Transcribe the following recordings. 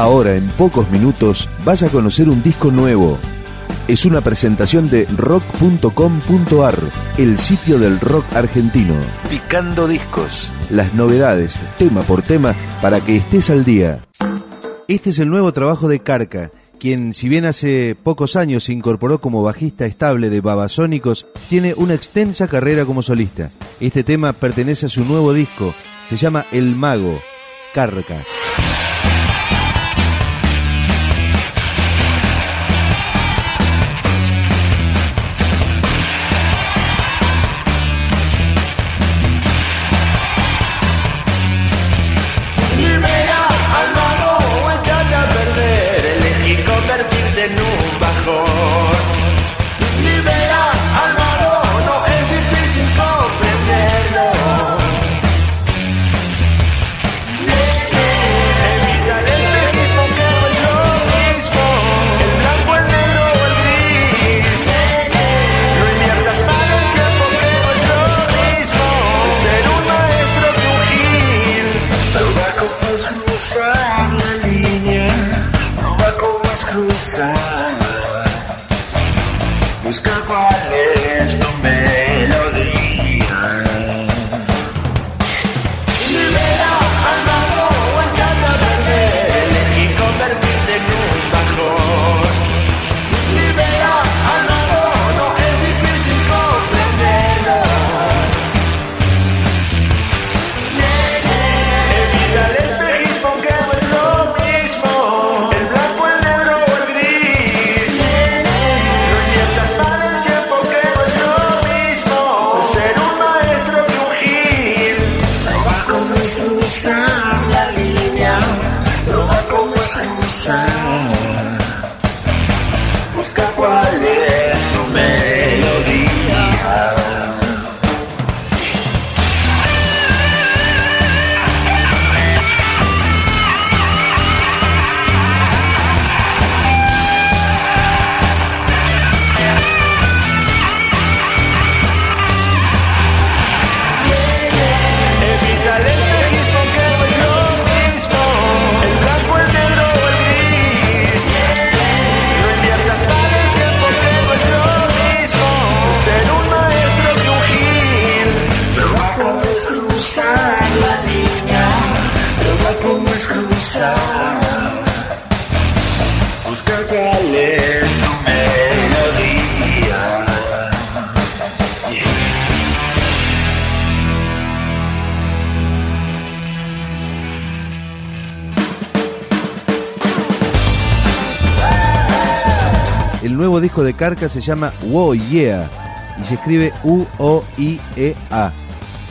Ahora, en pocos minutos, vas a conocer un disco nuevo. Es una presentación de rock.com.ar, el sitio del rock argentino. Picando discos. Las novedades, tema por tema, para que estés al día. Este es el nuevo trabajo de Carca, quien si bien hace pocos años se incorporó como bajista estable de Babasónicos, tiene una extensa carrera como solista. Este tema pertenece a su nuevo disco, se llama El Mago, Carca. El nuevo disco de Carca se llama Wo Yeah y se escribe U-O-I-E-A.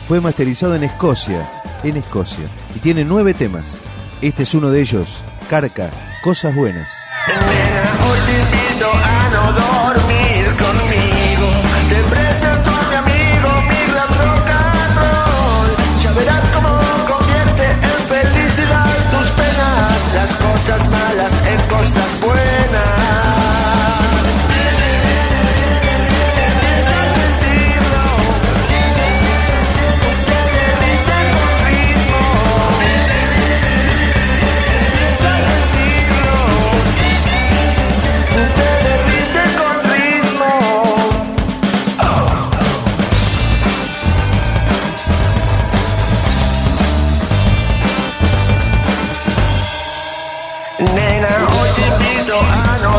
Fue masterizado en Escocia, en Escocia, y tiene nueve temas. Este es uno de ellos, Carca, Cosas Buenas.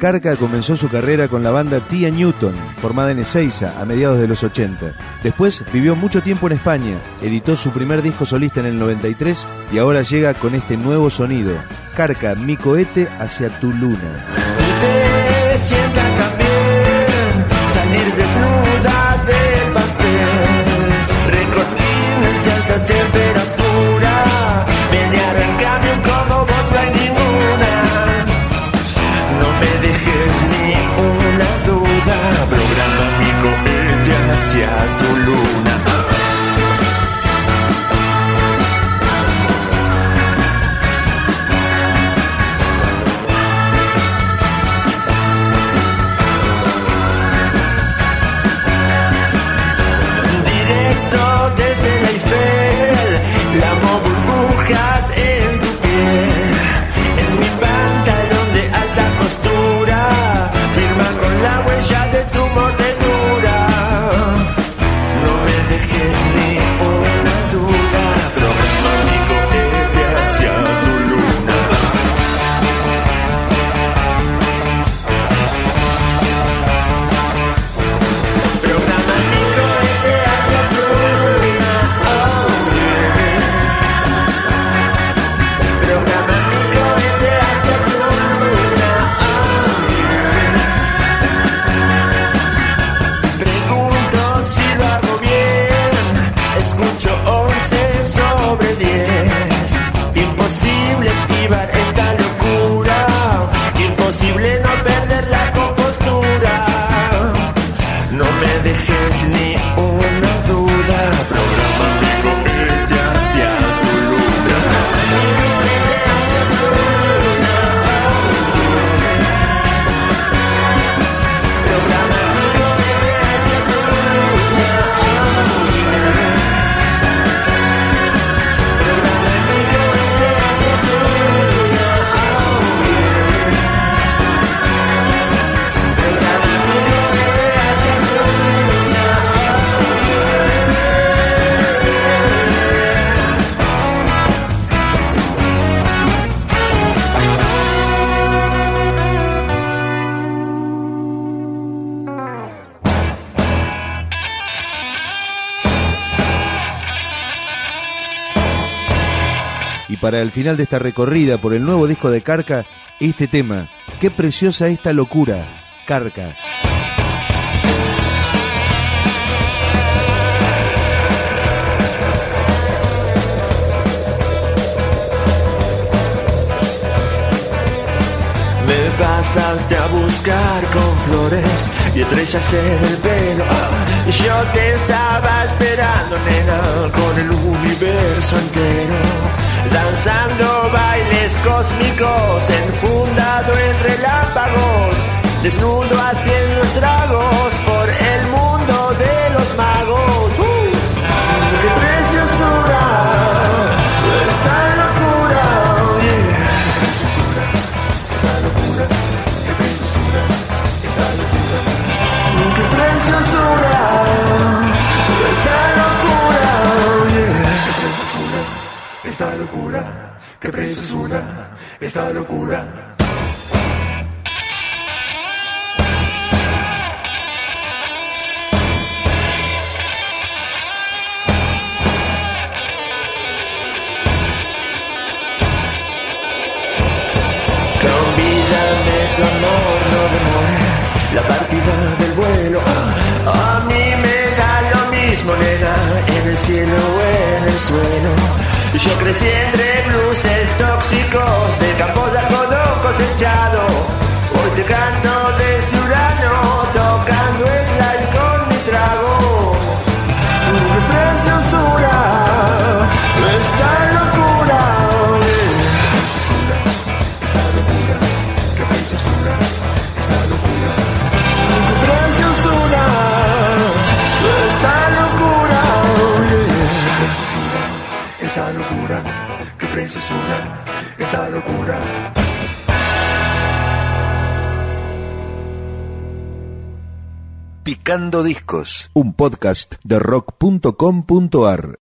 Carca comenzó su carrera con la banda Tia Newton, formada en Ezeiza a mediados de los 80. Después vivió mucho tiempo en España, editó su primer disco solista en el 93 y ahora llega con este nuevo sonido. Carca, mi cohete hacia tu luna. Para el final de esta recorrida por el nuevo disco de Carca, este tema, qué preciosa esta locura, Carca. Me pasaste a buscar con flores y estrellas en el pelo. Yo te estaba esperando, nena, con el universo entero danzando bailes cósmicos, enfundado en relámpagos, desnudo haciendo tragos por el mundo de los magos. Locura, qué preciosura, esta locura. Convídame tu amor, no demores la partida del vuelo. A mí me da lo mismo, nena, en el cielo o en el suelo. Yo crecí entre blues tóxicos de campo de algodón cosechado. Hoy te canto esta locura. Picando Discos, un podcast de rock.com.ar